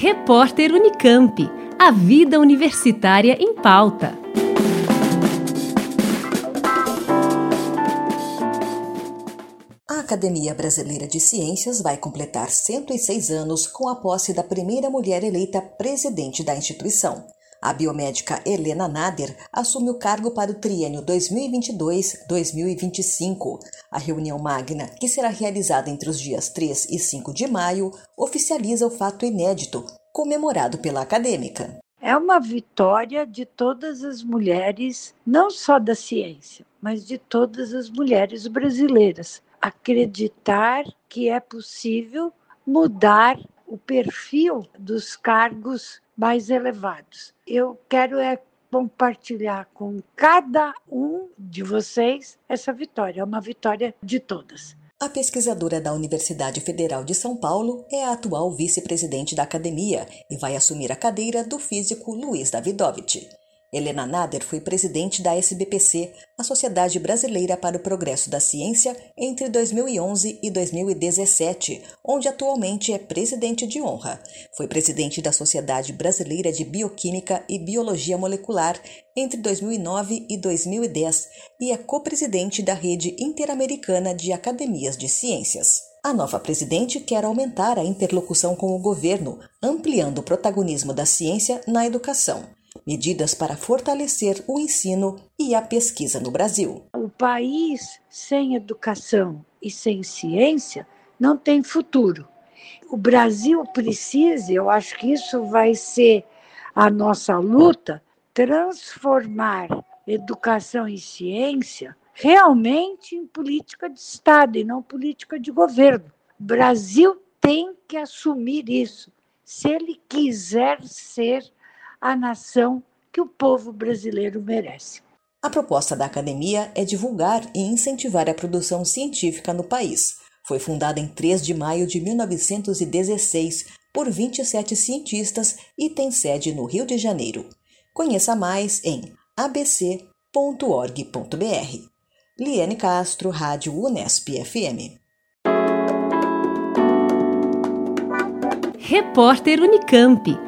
Repórter Unicamp. A vida universitária em pauta. A Academia Brasileira de Ciências vai completar 106 anos com a posse da primeira mulher eleita presidente da instituição. A biomédica Helena Nader assume o cargo para o triênio 2022-2025. A reunião magna, que será realizada entre os dias 3 e 5 de maio, oficializa o fato inédito, comemorado pela acadêmica. É uma vitória de todas as mulheres, não só da ciência, mas de todas as mulheres brasileiras. Acreditar que é possível mudar o perfil dos cargos mais elevados. Eu quero é compartilhar com cada um de vocês essa vitória, é uma vitória de todas. A pesquisadora da Universidade Federal de São Paulo é a atual vice-presidente da academia e vai assumir a cadeira do físico Luiz Davidovich. Helena Nader foi presidente da SBPC, a Sociedade Brasileira para o Progresso da Ciência, entre 2011 e 2017, onde atualmente é presidente de honra. Foi presidente da Sociedade Brasileira de Bioquímica e Biologia Molecular entre 2009 e 2010 e é co-presidente da Rede Interamericana de Academias de Ciências. A nova presidente quer aumentar a interlocução com o governo, ampliando o protagonismo da ciência na educação medidas para fortalecer o ensino e a pesquisa no Brasil. O país sem educação e sem ciência não tem futuro. O Brasil precisa, eu acho que isso vai ser a nossa luta, transformar educação e ciência realmente em política de Estado e não política de governo. O Brasil tem que assumir isso. Se ele quiser ser a nação que o povo brasileiro merece. A proposta da academia é divulgar e incentivar a produção científica no país. Foi fundada em 3 de maio de 1916 por 27 cientistas e tem sede no Rio de Janeiro. Conheça mais em abc.org.br. Liane Castro, Rádio Unesp FM. Repórter Unicamp.